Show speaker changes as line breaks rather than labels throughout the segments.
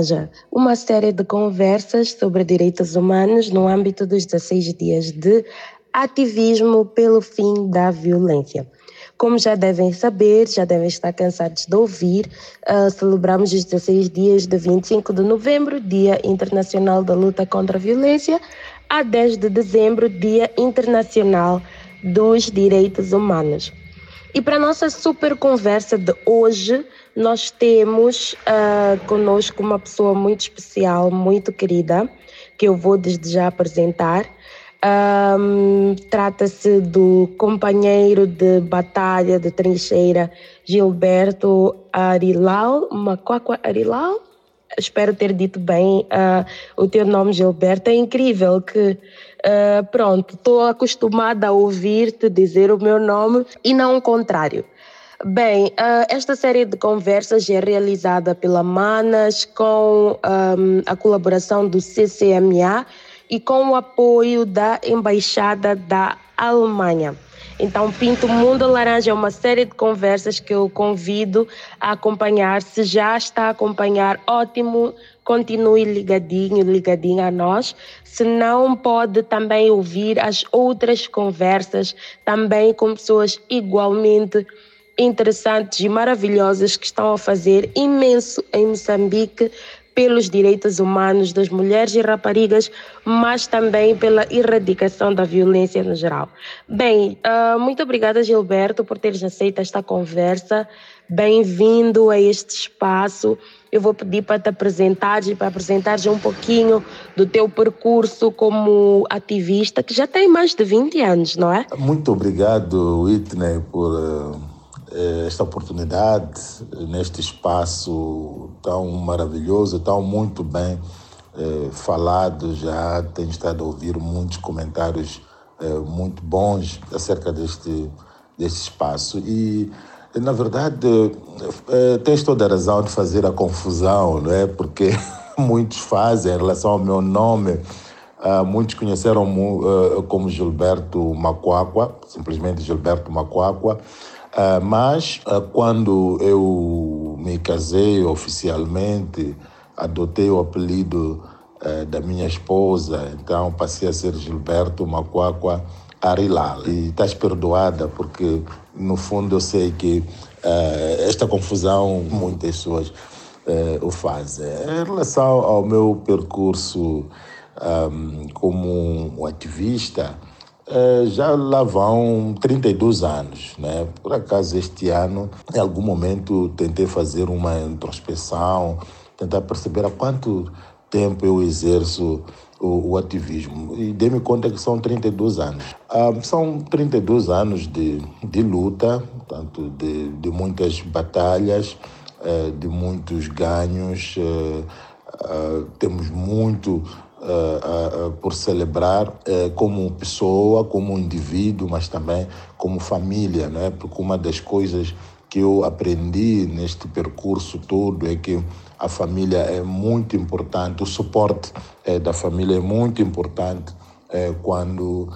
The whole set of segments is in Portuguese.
mundo a laranja.
Uma série de conversas sobre direitos humanos no âmbito dos 16 dias de ativismo pelo fim da violência. Como já devem saber, já devem estar cansados de ouvir, uh, celebramos os 16 dias de 25 de novembro, Dia Internacional da Luta contra a Violência, a 10 de dezembro, Dia Internacional dos Direitos Humanos. E para a nossa super conversa de hoje, nós temos uh, conosco uma pessoa muito especial, muito querida, que eu vou desde já apresentar. Um, Trata-se do companheiro de batalha de trincheira Gilberto Arilau, Macuacua Arilau, espero ter dito bem uh, o teu nome, Gilberto. É incrível que, uh, pronto, estou acostumada a ouvir-te dizer o meu nome e não o contrário. Bem, uh, esta série de conversas é realizada pela Manas com um, a colaboração do CCMA e com o apoio da Embaixada da Alemanha. Então, Pinto Mundo Laranja é uma série de conversas que eu convido a acompanhar. Se já está a acompanhar, ótimo, continue ligadinho, ligadinho a nós. Se não, pode também ouvir as outras conversas, também com pessoas igualmente interessantes e maravilhosas que estão a fazer imenso em Moçambique pelos direitos humanos das mulheres e raparigas, mas também pela erradicação da violência no geral. Bem, uh, muito obrigada, Gilberto, por teres aceito esta conversa. Bem-vindo a este espaço. Eu vou pedir para te apresentares e para apresentares um pouquinho do teu percurso como ativista, que já tem mais de 20 anos, não é?
Muito obrigado, Whitney, por uh esta oportunidade neste espaço tão maravilhoso, tão muito bem eh, falado. Já tenho estado a ouvir muitos comentários eh, muito bons acerca deste, deste espaço. E, na verdade, eh, tens toda a razão de fazer a confusão, não é? Porque muitos fazem em relação ao meu nome. Uh, muitos conheceram uh, como Gilberto Macuacua, simplesmente Gilberto Macuacua, Uh, mas uh, quando eu me casei oficialmente, adotei o apelido uh, da minha esposa, então passei a ser Gilberto Macuacua Arilal. E estás perdoada, porque no fundo eu sei que esta confusão muitas pessoas o fazem. Em relação ao meu percurso um, como um ativista, é, já lá vão 32 anos. Né? Por acaso, este ano, em algum momento, tentei fazer uma introspeção, tentar perceber há quanto tempo eu exerço o, o ativismo. E dei-me conta que são 32 anos. Ah, são 32 anos de, de luta, tanto de, de muitas batalhas, eh, de muitos ganhos. Eh, ah, temos muito uh, uh, por celebrar uh, como pessoa, como indivíduo, mas também como família, né? Porque uma das coisas que eu aprendi neste percurso todo é que a família é muito importante, o suporte da família é muito importante quando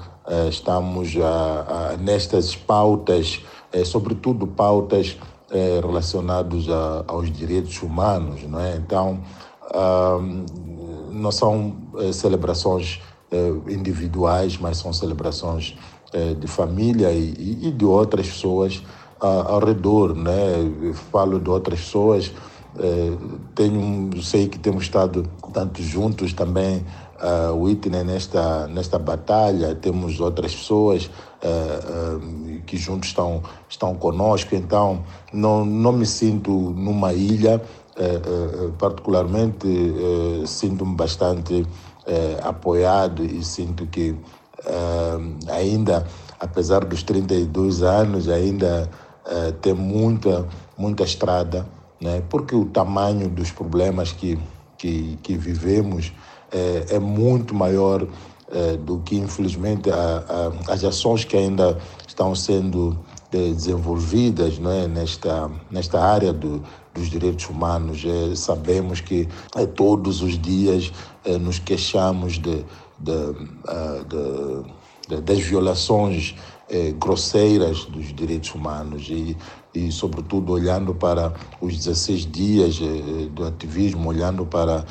estamos a, a, nestas pautas, sobretudo pautas relacionadas aos direitos humanos, não é? Então, não são eh, celebrações eh, individuais, mas são celebrações eh, de família e, e, de outras pessoas ao redor, né? Eu falo de outras pessoas, tenho, sei que temos estado tanto juntos também, uh, Whitney, nesta, nesta batalha, temos outras pessoas que juntos estão, estão conosco, então não, não me sinto numa ilha, particularmente é, sinto-me bastante apoiado e sinto que ainda, apesar dos 32 anos, ainda tem muita, muita estrada, né? porque o tamanho dos problemas que, que, que vivemos é, é muito maior do que, infelizmente, a, a, as ações que ainda estão sendo desenvolvidas né, nesta, nesta área do, dos direitos humanos. É, sabemos que é, todos os dias é, nos queixamos de, de, de, de das violações eh, grosseiras dos direitos humanos e, e, sobretudo, olhando para os 16 dias eh, do ativismo, olhando para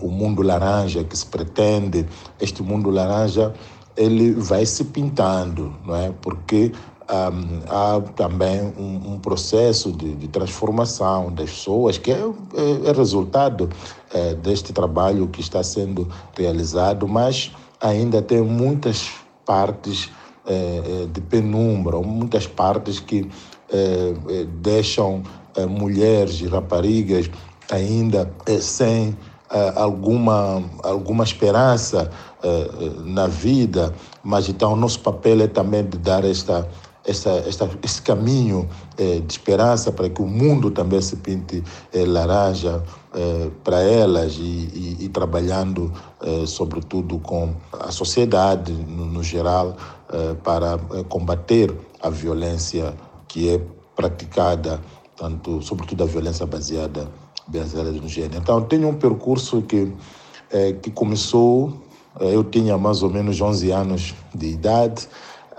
o mundo laranja que se pretende, este mundo laranja ele vai se pintando, não é? Porque há também um, um processo de, de, transformação das pessoas que é, é, é resultado é, deste trabalho que está sendo realizado, mas ainda tem muitas partes é, é de penumbra, muitas partes que deixam mulheres e raparigas ainda sem alguma, alguma esperança na vida, mas então nosso papel é também de dar esta esta, esta, esse caminho eh, de esperança para que o mundo também se pinte eh, laranja eh, para elas e, e, e trabalhando, sobretudo, com a sociedade no, no geral para combater a violência que é praticada, tanto, sobretudo a violência baseada, baseada no gênero. Então, tenho um percurso que, que começou, eu tinha mais ou menos 11 anos de idade,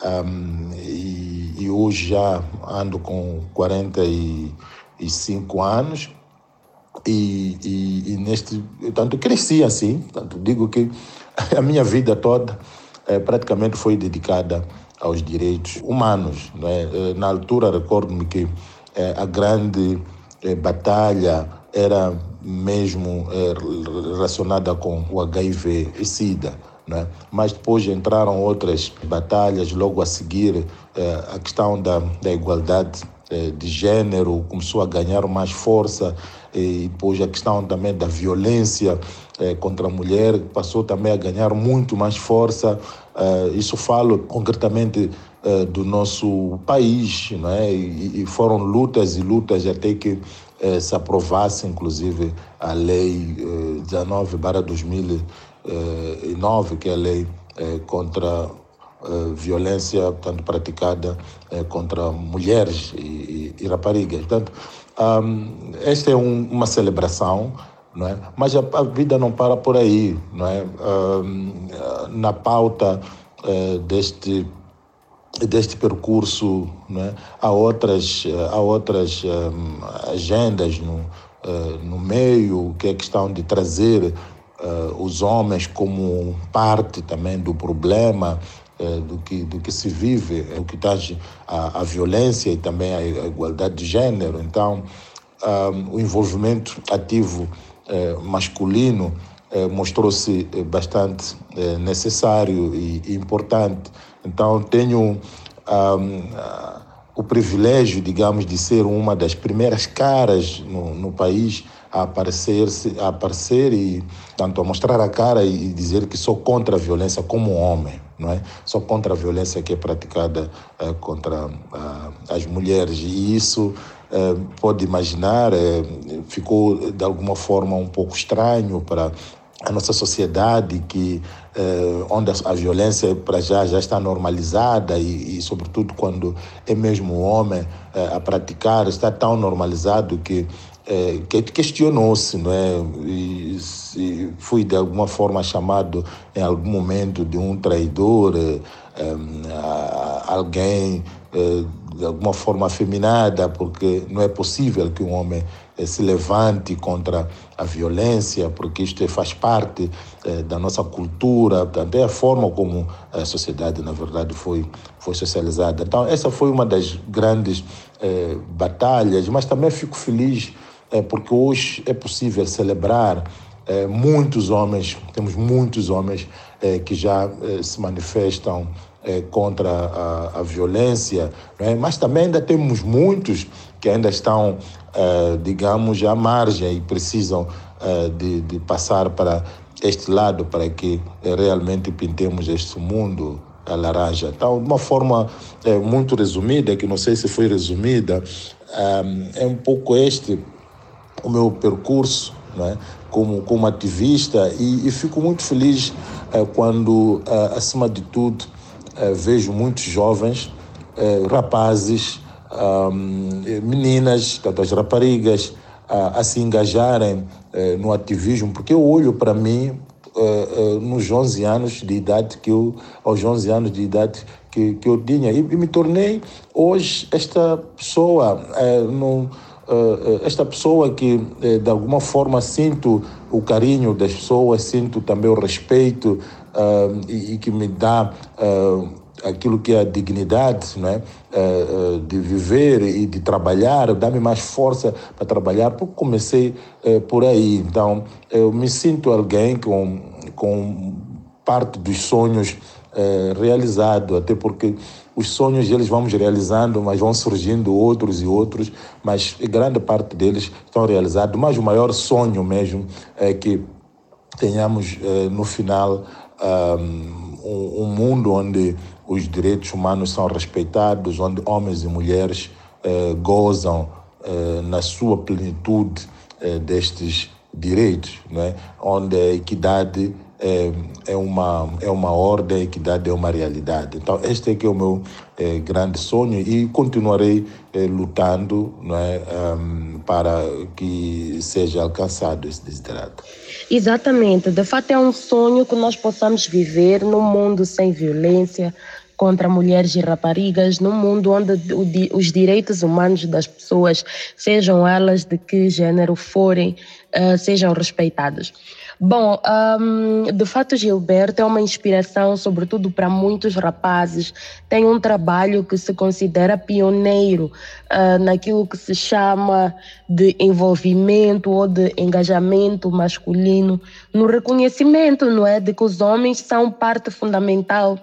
um, e, e, hoje já ando com 45 anos. E, e, e neste tanto cresci assim. Tanto digo que a minha vida toda é, praticamente foi dedicada aos direitos humanos né? na altura recordo-me que é, a grande é, batalha era mesmo relacionada com o HIV e SIDA né? Mas depois entraram outras batalhas, logo a seguir eh, a questão da, da igualdade eh, de gênero começou a ganhar mais força e depois a questão também da violência eh, contra a mulher passou também a ganhar muito mais força. Eh, isso falo concretamente eh, do nosso país, né? E, e, foram lutas e lutas até que eh, se aprovasse, inclusive, a Lei 19 2000 9, que é a lei eh, contra eh, violência portanto, praticada eh, contra mulheres e, raparigas. Portanto, esta é um, uma celebração, não é? mas a, vida não para por aí. Não é? Na pauta deste deste percurso não é? há outras há outras um, agendas no no meio que é questão de trazer uh, os homens como parte também do problema uh, do, que, do que se vive, do que tange a, a violência e também a, igualdade de gênero. Então, um, o envolvimento ativo uh, masculino mostrou-se bastante necessário e, e, importante. Então, tenho um, o privilégio, digamos, de ser uma das primeiras caras no, no país a aparecer, a aparecer e tanto a mostrar a cara e dizer que sou contra a violência como homem, não é? Sou contra a violência que é praticada uh, contra uh, as mulheres e isso uh, pode imaginar ficou de alguma forma um pouco estranho para a nossa sociedade que onde a, a, violência para já já está normalizada e, e sobretudo quando é mesmo o homem a praticar está tão normalizado que é, que questionou-se, não é? E, e fui de alguma forma chamado em algum momento de um traidor, é, é, alguém é, de alguma forma afeminada, porque não é possível que um homem é, se levante contra a violência, porque isto faz parte é, da nossa cultura, também a forma como a sociedade, na verdade, foi, foi socializada. Então, essa foi uma das grandes batalhas, mas também fico feliz é, porque hoje é possível celebrar é, muitos homens, temos muitos homens é, que já é, se manifestam é, contra a, a violência, é? mas também ainda temos muitos que ainda estão, é, digamos, à margem e precisam de, de passar para este lado para que realmente pintemos este mundo a laranja. Então, de uma forma muito resumida, que não sei se foi resumida, é um pouco este o meu percurso é? como, como ativista e, e fico muito feliz é, quando, é, acima de tudo, é, vejo muitos jovens, rapazes, meninas, tanto as raparigas, a se engajarem no ativismo, porque eu olho para mim nos 11 anos de idade que eu, aos 11 anos de idade que, que eu tinha. E, e me tornei hoje esta pessoa, é, esta pessoa que é, de alguma forma sinto o carinho das pessoas, sinto também o respeito e, e, que me dá aquilo que é a dignidade não é? de viver e de trabalhar, dá-me mais força para trabalhar, porque comecei por aí. Então, eu me sinto alguém com, com parte dos sonhos realizado, até porque os sonhos eles vamos realizando, mas vão surgindo outros e outros, mas grande parte deles estão realizados. Mas o maior sonho mesmo é que tenhamos é, no final um, um, mundo onde os direitos humanos são respeitados, onde homens e mulheres é, gozam é, na sua plenitude é, destes direitos, né? onde a equidade é, é, uma, é uma ordem, a equidade é uma realidade. Então, este é que é o meu é, grande sonho e continuarei é, lutando não é, um, para que seja alcançado esse desidrato.
Exatamente. De fato, é um sonho que nós possamos viver num mundo sem violência contra mulheres e raparigas, num mundo onde os direitos humanos das pessoas, sejam elas de que gênero forem, uh, sejam respeitados. Bom, um, de fato, Gilberto é uma inspiração, sobretudo para muitos rapazes. Tem um trabalho que se considera pioneiro uh, naquilo que se chama de envolvimento ou de engajamento masculino, no reconhecimento, não é, de que os homens são parte fundamental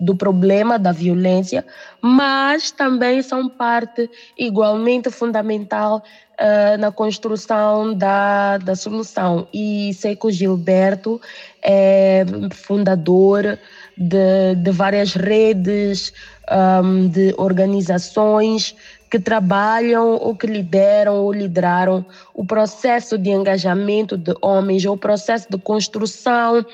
do problema da violência, mas também são parte igualmente fundamental uh, na construção da, da solução. E sei que o Gilberto é fundador de, de várias redes, um, de organizações que trabalham ou que lideram ou lideraram o processo de engajamento de homens, ou o processo de construção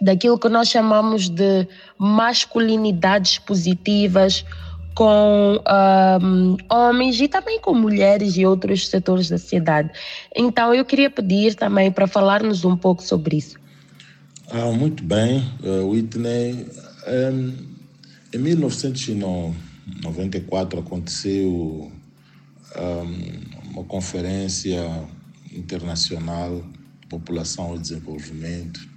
daquilo que nós chamamos de masculinidades positivas com um, homens e também com mulheres e outros setores da sociedade. Então, eu queria pedir também para falarmos um pouco sobre isso.
Ah, muito bem, uh, Whitney. Um, em 1994 aconteceu um, uma conferência internacional população e desenvolvimento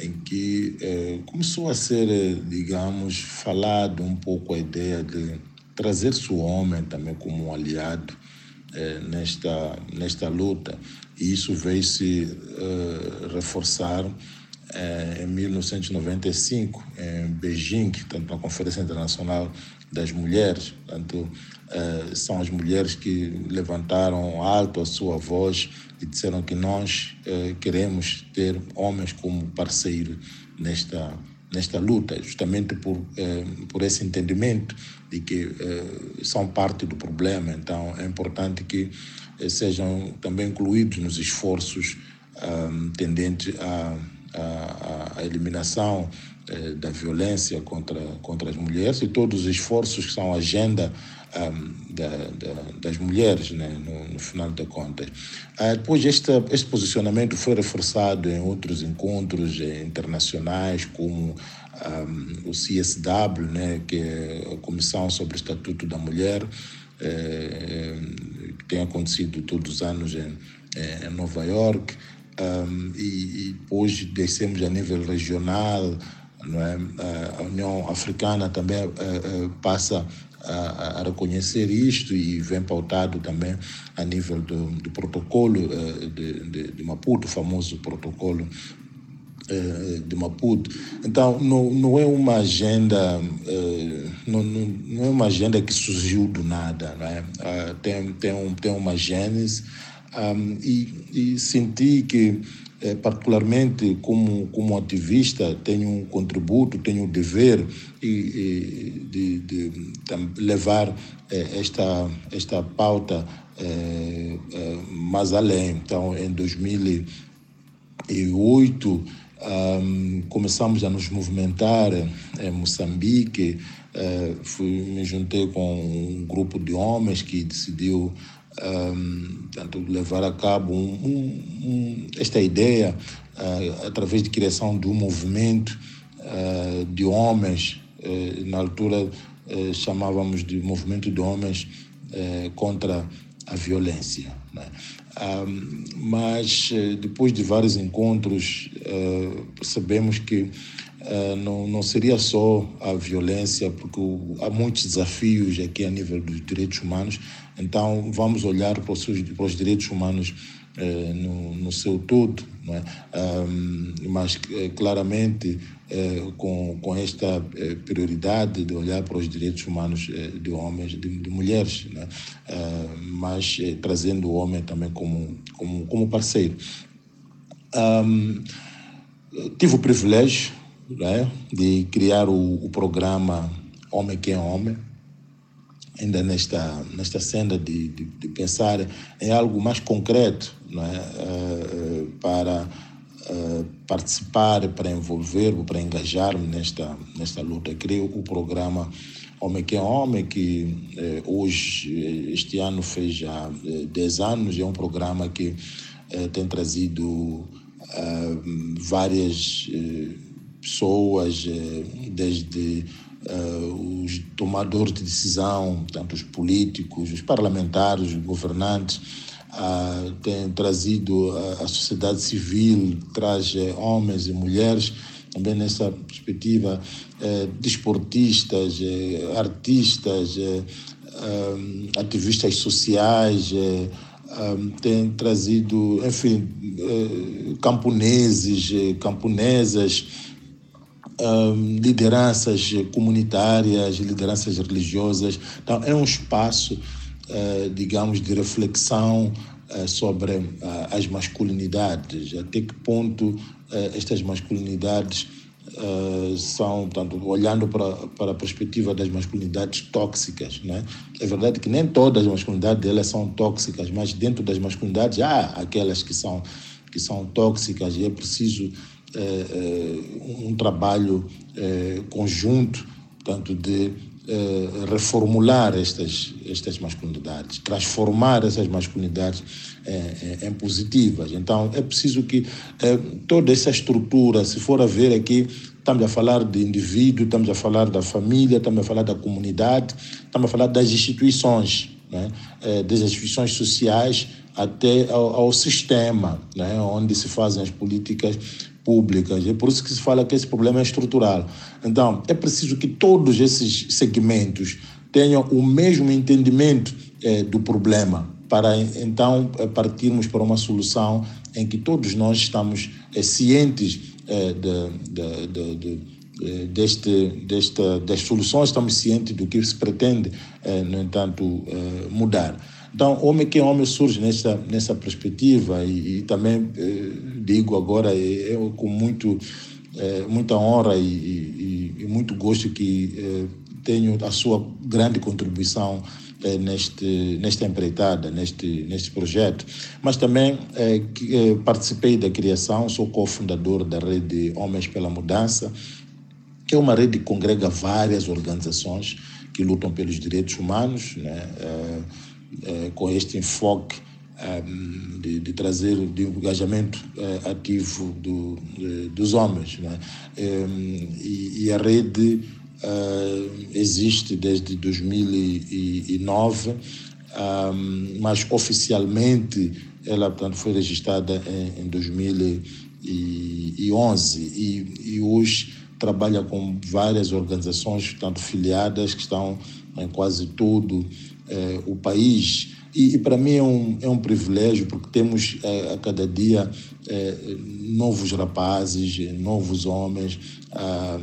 em que eh, começou a ser, eh, digamos, falado um pouco a ideia de trazer-se o homem também como um aliado eh, nesta, nesta luta. E isso veio se reforçar eh, em 1995, em Beijing, tanto na Conferência Internacional das Mulheres. Portanto, eh, são as mulheres que levantaram alto a sua voz e disseram que nós eh, queremos ter homens como parceiro nesta nesta luta, justamente por eh, por esse entendimento de que eh, são parte do problema. Então é importante que sejam também incluídos nos esforços tendentes à, à, à eliminação eh, da violência contra contra as mulheres e todos os esforços que são agenda um, da, da, das mulheres, né, no, no, final da conta. Uh, depois, este, este posicionamento foi reforçado em outros encontros eh, internacionais, como um, o CSW, né, que é a Comissão sobre o Estatuto da Mulher, eh, que tem acontecido todos os anos em, em Nova York. Um, e, e depois descemos a nível regional, é? a União Africana também uh, passa a, reconhecer isto e vem pautado também a nível do, do protocolo de, de, de, Maputo, o famoso protocolo de Maputo. Então, não, não é uma agenda, não, não, é uma agenda que surgiu do nada, é? tem, tem, um, tem uma gênese um, e, e senti que é, particularmente como, como ativista, tenho um contributo, tenho o dever de, de, de, de levar é, esta, esta pauta é, é, mais além. Então, em 2008, um, começamos a nos movimentar em Moçambique, é, fui, me juntei com um grupo de homens que decidiu um, portanto, levar a cabo um, um, esta ideia uh, através de criação de um movimento uh, de homens na altura chamávamos de movimento de homens contra a violência. Né? mas depois de vários encontros percebemos que não, não seria só a violência, porque há muitos desafios aqui a nível dos direitos humanos, então vamos olhar para os, para os direitos humanos eh, no, no, seu todo, é? mas eh, claramente eh, com, com esta prioridade de olhar para os direitos humanos de homens, de, de mulheres, é? mas trazendo o homem também como, como, como parceiro. Tive o privilégio é? de criar o, o programa Homem que é Homem, ainda nesta, nesta cena de, de, de, pensar em algo mais concreto não é? Uh, para uh, participar, para envolver, para engajar-me nesta, nesta luta. Criei o programa Homem que é Homem, que uh, hoje, este ano, fez já 10 anos, é um programa que tem trazido várias pessoas, desde uh, os tomadores de decisão, tanto os políticos, os parlamentares, os governantes, uh, têm trazido a, a sociedade civil, traz uh, homens e mulheres, também nessa perspectiva, desportistas, artistas, ativistas sociais, tem trazido, enfim, camponeses, camponesas, lideranças comunitárias, lideranças religiosas. Então, é um espaço, uh, digamos, de reflexão uh, sobre uh, as masculinidades, até que ponto estas masculinidades são, tanto olhando para, para a perspectiva das masculinidades tóxicas, né? É verdade que nem todas as masculinidades delas são tóxicas, mas dentro das masculinidades há aquelas que são que são tóxicas e é preciso um trabalho é, conjunto, tanto de reformular estas, estas masculinidades, transformar essas masculinidades em positivas. Então, é preciso que toda essa estrutura, se for a ver aqui, estamos a falar de indivíduo, estamos a falar da família, estamos a falar da comunidade, estamos a falar das instituições, né? das instituições sociais até ao, ao sistema, né? onde se fazem as políticas públicas. É por isso que se fala que esse problema é estrutural. Então, é preciso que todos esses segmentos tenham o mesmo entendimento eh, do problema, para então eh, partirmos para uma solução em que todos nós estamos eh, cientes de, de, de, de deste, desta, das soluções, estamos cientes do que se pretende, no entanto, mudar. Então, homem que é homem surge nessa, nessa perspectiva e, e também eh, digo agora, eu é com muito, eh, muita honra e, e, e, muito gosto que eh, tenho a sua grande contribuição eh, neste, nesta empreitada, neste, neste projeto. Mas também eh, que, eh, participei da criação, sou cofundador da rede Homens pela Mudança, que é uma rede que congrega várias organizações que lutam pelos direitos humanos, né? Eh, com este enfoque de, de, trazer de engajamento uh, ativo do, de, dos homens. Né? E, e, a rede existe desde 2009, um, mas oficialmente ela portanto, foi registrada em, em 2011 e, e hoje trabalha com várias organizações, tanto filiadas, que estão em quase todo eh, o país. E, e para mim é um, é um privilégio, porque temos eh, a cada dia eh, novos rapazes, novos homens a,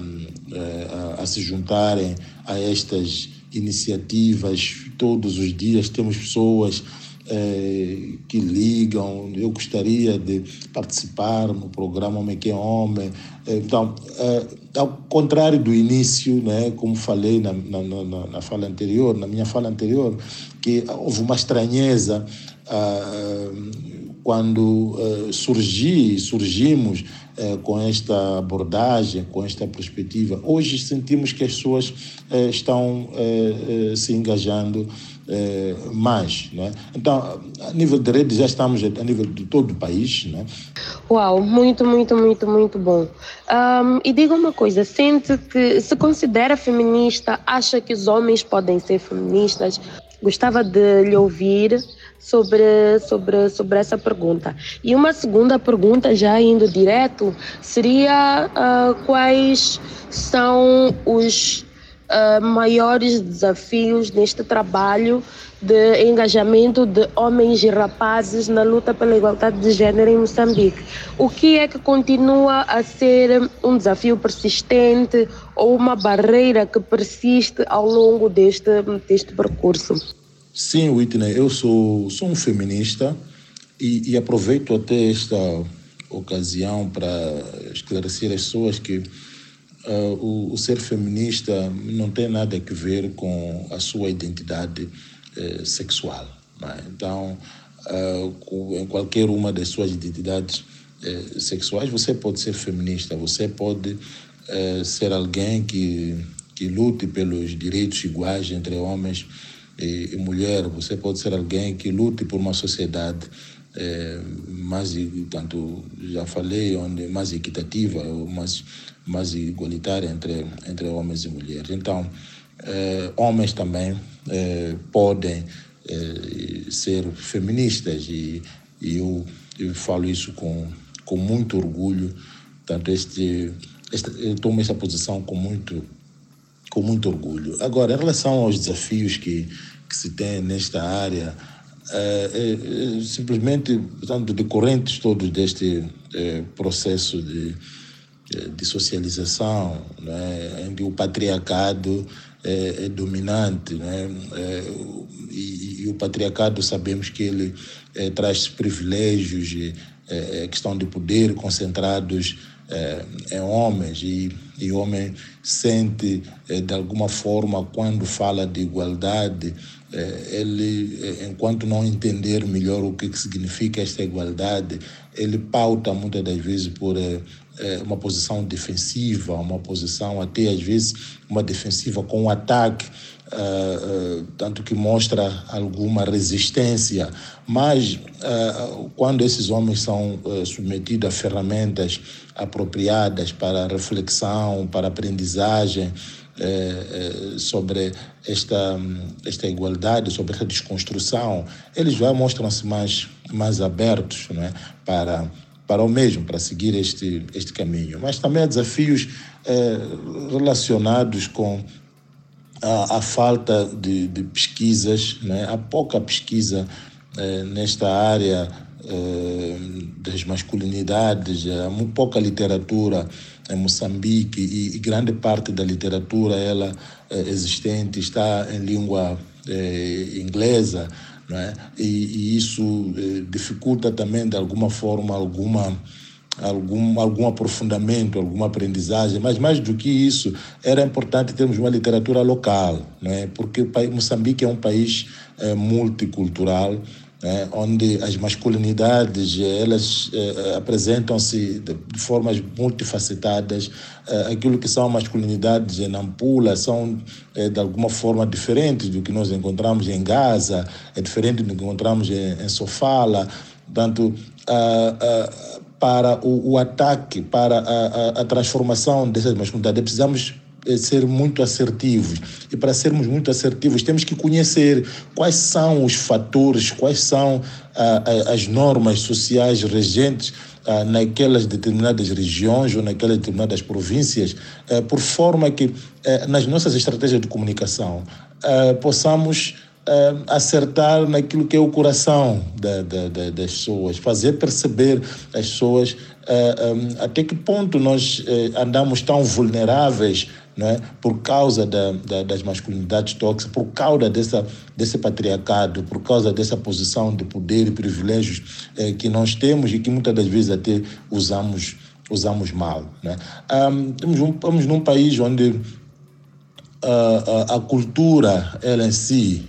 a, a se juntarem a estas iniciativas. Todos os dias temos pessoas é, que ligam, eu gostaria de participar no programa Homem que é Homem. Então, é, ao contrário do início, né, como falei na, na, na, na fala anterior, na minha fala anterior, que houve uma estranheza ah, quando uh, surgi, surgimos eh, com esta abordagem, com esta perspectiva. Hoje sentimos que as pessoas eh, estão eh, se engajando mais. Né? Então, a nível de rede, já estamos a nível de todo o país. Né?
Uau, muito, muito, muito, muito bom. Um, e diga uma coisa: sente que se considera feminista, acha que os homens podem ser feministas? Gostava de lhe ouvir sobre, sobre, sobre essa pergunta. E uma segunda pergunta, já indo direto, seria uh, quais são os uh, maiores desafios neste trabalho de engajamento de homens e rapazes na luta pela igualdade de gênero em Moçambique. O que é que continua a ser um desafio persistente ou uma barreira que persiste ao longo deste, deste percurso?
Sim, Whitney, eu sou, sou um feminista e, e aproveito até esta ocasião para esclarecer as pessoas que uh, o, o, ser feminista não tem nada a ver com a sua identidade uh, sexual. É? Então, uh, em qualquer uma das suas identidades sexuais, você pode ser feminista, você pode ser alguém que, que lute pelos direitos iguais entre homens e, e mulher, você pode ser alguém que lute por uma sociedade é, mais, tanto já falei, onde mais equitativa, mais, mais igualitária entre, entre homens e mulheres. Então, é, homens também é, podem ser feministas e, e eu, eu falo isso com, com muito orgulho. Tanto este, este, eu tomo essa posição com muito com muito orgulho. Agora, em relação aos desafios que, que se tem nesta área, é, é, simplesmente, portanto, decorrentes todos deste é, processo de, de socialização, né, onde o patriarcado é dominante, né, e, e, o patriarcado sabemos que ele traz privilégios, e, questão de poder concentrados é, em homens e, e homem sente de alguma forma quando fala de igualdade é, ele, é, enquanto não entender melhor o que significa esta igualdade, ele pauta muitas das vezes por é, uma posição defensiva, uma posição até às vezes uma defensiva com um ataque, tanto que mostra alguma resistência. Mas quando esses homens são submetidos a ferramentas apropriadas para reflexão, para aprendizagem, sobre esta, esta igualdade, sobre esta desconstrução, eles já mostram-se mais, mais abertos não é? para, para o mesmo, para seguir este, este caminho. Mas também há desafios relacionados com a, a falta de, de, pesquisas, né? há pouca pesquisa é, nesta área é, das masculinidades, há muito pouca literatura em Moçambique e, e grande parte da literatura ela é, existente está em língua é, inglesa, é? E, e, isso é, dificulta também de alguma forma alguma algum algum aprofundamento, alguma aprendizagem, mas mais do que isso era importante termos uma literatura local, é? Porque Moçambique é um país é, multicultural né, onde as masculinidades elas eh, apresentam-se de, formas multifacetadas. Eh, aquilo que são masculinidades em Nampula são eh, de alguma forma diferentes do que nós encontramos em Gaza, é diferente do que encontramos em, em Sofala. Portanto, para o, o, ataque, para a, a, a transformação dessas masculinidades, precisamos é ser muito assertivos. E para sermos muito assertivos, temos que conhecer quais são os fatores, quais são as normas sociais regentes naquelas determinadas regiões ou naquelas determinadas províncias, ah, por forma que ah, nas nossas estratégias de comunicação ah, possamos acertar naquilo que é o coração da, da, da, das pessoas, fazer perceber às pessoas até que ponto nós eh, andamos tão vulneráveis né, por causa da, da, das masculinidades tóxicas, por causa dessa, desse patriarcado, por causa dessa posição de poder e privilégios eh, que nós temos e que muitas das vezes até usamos, usamos mal. Né? Um, temos um, estamos num país onde uh, a, a, cultura, ela em si,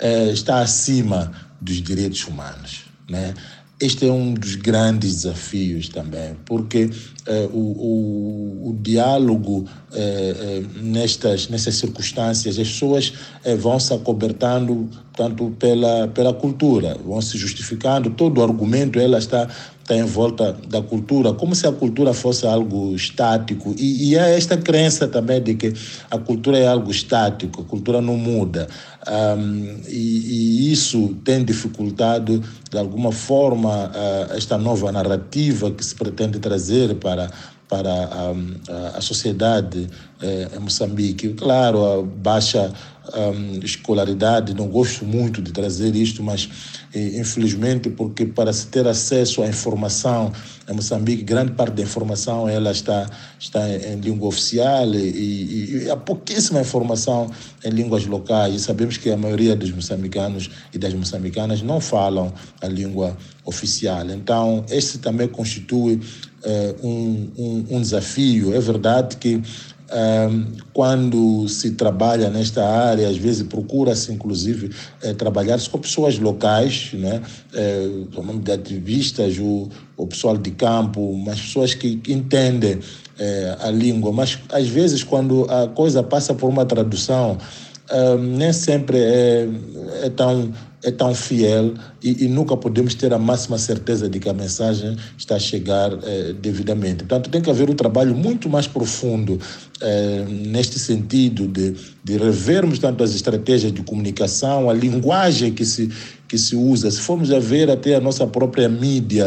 eh, está acima dos direitos humanos. Né? este é um dos grandes desafios também, porque eh, o, o, o, diálogo eh, eh, nestas, nessas circunstâncias, as pessoas eh, vão se acobertando tanto pela, pela cultura, vão se justificando, todo argumento ela está, está em volta da cultura, como se a cultura fosse algo estático. E, e há esta crença também de que a cultura é algo estático, a cultura não muda. Um, e, e, isso tem dificultado, de alguma forma, uh, esta nova narrativa que se pretende trazer para, para a, a, a sociedade em Moçambique. Claro, a baixa um, escolaridade, não gosto muito de trazer isto, mas infelizmente porque para se ter acesso à informação em Moçambique, grande parte da informação ela está, está em, em língua oficial e, e, há pouquíssima informação em línguas locais e sabemos que a maioria dos moçambicanos e das moçambicanas não falam a língua oficial. Então, este também constitui uh, um, um, um desafio. É verdade que quando se trabalha nesta área, às vezes procura-se, inclusive, eh, trabalhar com pessoas locais, né? Eh, de ativistas, o, pessoal de campo, mas pessoas que, que entendem eh, a língua. Mas, às vezes, quando a coisa passa por uma tradução, nem sempre é, é tão é tão fiel e, e, nunca podemos ter a máxima certeza de que a mensagem está a chegar eh, devidamente. Portanto, tem que haver um trabalho muito mais profundo eh, neste sentido de, de revermos tanto as estratégias de comunicação, a linguagem que se, que se usa. Se formos a ver até a nossa própria mídia,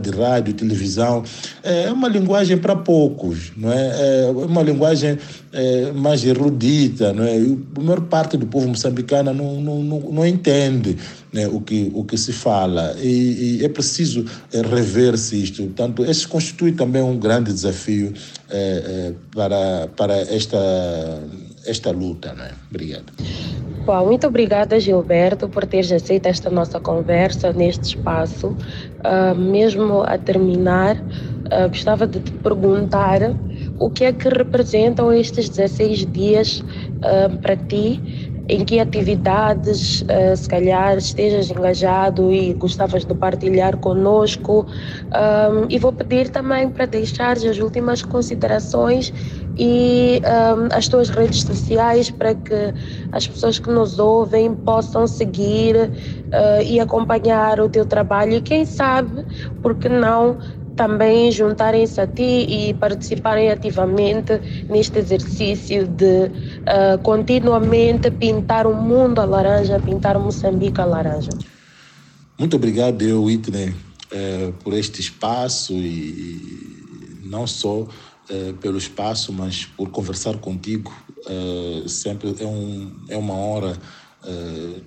de rádio, televisão, é uma linguagem para poucos, não é? É uma linguagem é, mais erudita, não é? a maior parte do povo moçambicano não, não, não, não entende né, o, que, o que se fala e, e é preciso é, rever-se isto. Portanto, esse constitui também um grande desafio é, é, para, para esta, esta luta. Né? Obrigado.
Bom, muito obrigada, Gilberto, por teres aceito esta nossa conversa neste espaço. Uh, mesmo a terminar, uh, gostava de te perguntar o que é que representam estes 16 dias uh, para ti em que atividades, uh, se calhar, estejas engajado e gostavas de partilhar conosco. E vou pedir também para deixares as últimas considerações e um, as tuas redes sociais para que as pessoas que nos ouvem possam seguir uh, e acompanhar o teu trabalho e quem sabe, porque não também juntarem-se a ti e participarem ativamente neste exercício de uh, continuamente pintar o mundo a laranja, pintar Moçambique a laranja.
Muito obrigado, eu, Whitney, eh, por este espaço e não só eh, pelo espaço, mas por conversar contigo. Eh, sempre é, um, é uma honra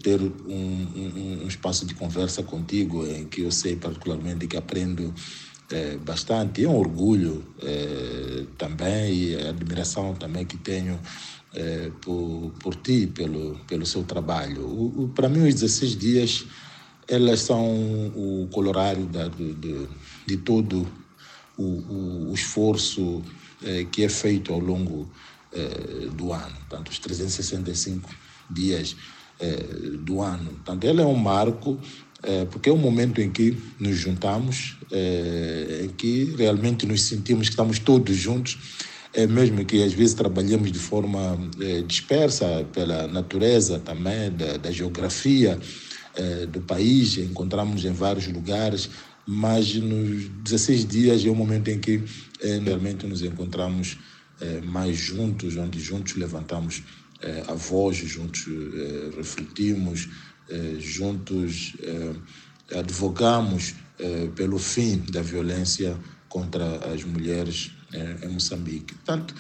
ter um, um, um, espaço de conversa contigo em que eu sei particularmente que aprendo bastante. É um orgulho também e a admiração também que tenho por, por ti, pelo, pelo seu trabalho. Para mim, os 16 dias, elas são o colorário da, de, de, de todo o, o, o esforço é, que é feito ao longo é, do ano, tanto os 365 dias é, do ano. Portanto, ele é um marco é, porque é um momento em que nos juntamos, é, em que realmente nos sentimos que estamos todos juntos, é, mesmo que às vezes trabalhemos de forma dispersa pela natureza também, da, da geografia do país, encontramos em vários lugares, mas nos 16 dias é o momento em que é, realmente nos encontramos é, mais juntos, onde juntos levantamos é, a voz, juntos refletimos, eh, juntos eh, advogamos eh, pelo fim da violência contra as mulheres em Moçambique. Portanto,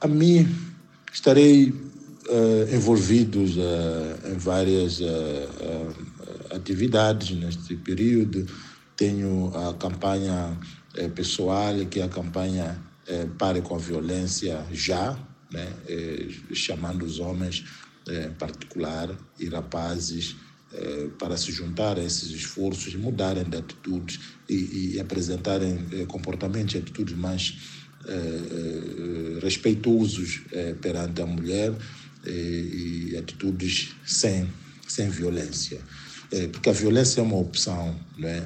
a mim estarei envolvido em várias atividades neste período. Tenho a campanha pessoal, que é a campanha Pare com a Violência Já, né? chamando os homens em particular e rapazes eh, para se juntar a esses esforços, mudarem de atitudes e, e apresentarem eh, comportamentos e atitudes mais eh, respeitosos perante a mulher e atitudes sem, sem violência. Porque a violência é uma opção. Né?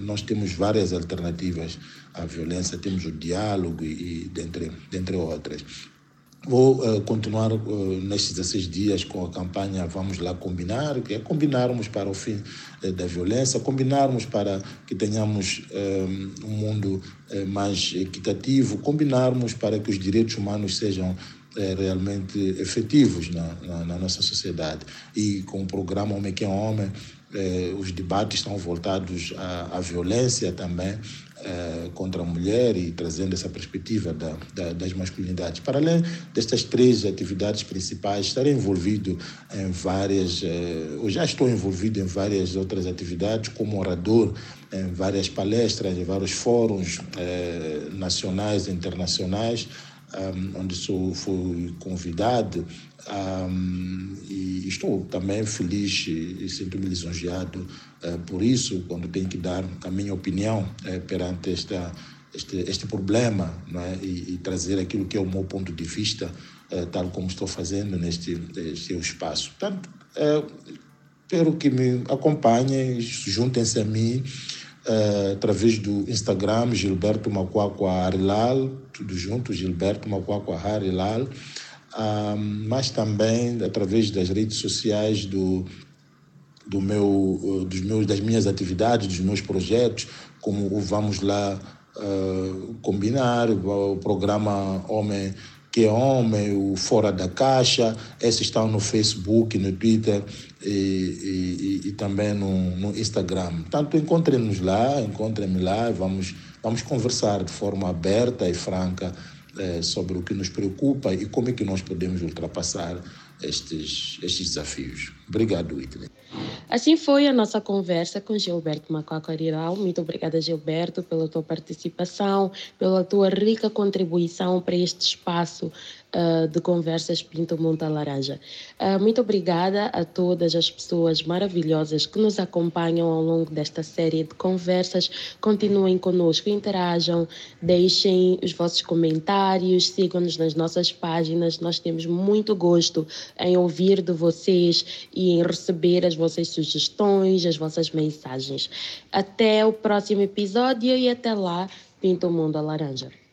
nós temos várias alternativas à violência, temos o diálogo e dentre, dentre outras. Vou uh, continuar uh, nestes 16 dias com a campanha Vamos Lá Combinar, que é combinarmos para o fim uh, da violência, combinarmos para que tenhamos um mundo mais equitativo, combinarmos para que os direitos humanos sejam realmente efetivos na, na, na, nossa sociedade. E com o programa Homem que é Homem, os debates estão voltados à, à violência também eh, contra a mulher e trazendo essa perspectiva da, da, das masculinidades. Para além destas três atividades principais, estarei envolvido em várias, eh, ou já estou envolvido em várias outras atividades, como orador em várias palestras, em vários fóruns eh, nacionais e internacionais, um, onde sou, fui convidado um, e estou também feliz e, sinto-me lisonjeado uh, por isso, quando tenho que dar a minha opinião uh, perante esta, este, este problema é? e, e, trazer aquilo que é o meu ponto de vista, uh, tal como estou fazendo neste, neste espaço. Portanto, espero que me acompanhem, juntem-se a mim uh, através do Instagram, Gilberto Macuacua Harilal, tudo junto, Gilberto Macuacua Harilal, um, ah, mas também através das redes sociais do, do meu, dos meus, das minhas atividades, dos meus projetos, como o Vamos Lá uh, Combinar, o programa Homem que é Homem, o Fora da Caixa, esses estão no Facebook, no Twitter e, e, e também no, no, Instagram. Portanto, encontrem-nos lá, encontrem-me lá, vamos, vamos conversar de forma aberta e franca eh, sobre o que nos preocupa e como é que nós podemos ultrapassar estes, estes desafios. Obrigado, Whitney.
Assim foi a nossa conversa com Gilberto Macaco Muito obrigada, Gilberto, pela tua participação, pela tua rica contribuição para este espaço uh, de conversas Pinto Monta Laranja. Uh, muito obrigada a todas as pessoas maravilhosas que nos acompanham ao longo desta série de conversas. Continuem conosco, interajam, deixem os vossos comentários, sigam-nos nas nossas páginas. Nós temos muito gosto em ouvir de vocês e em receber as vossas sugestões, as vossas mensagens. Até o próximo episódio e até lá, Pinto o Mundo a Laranja.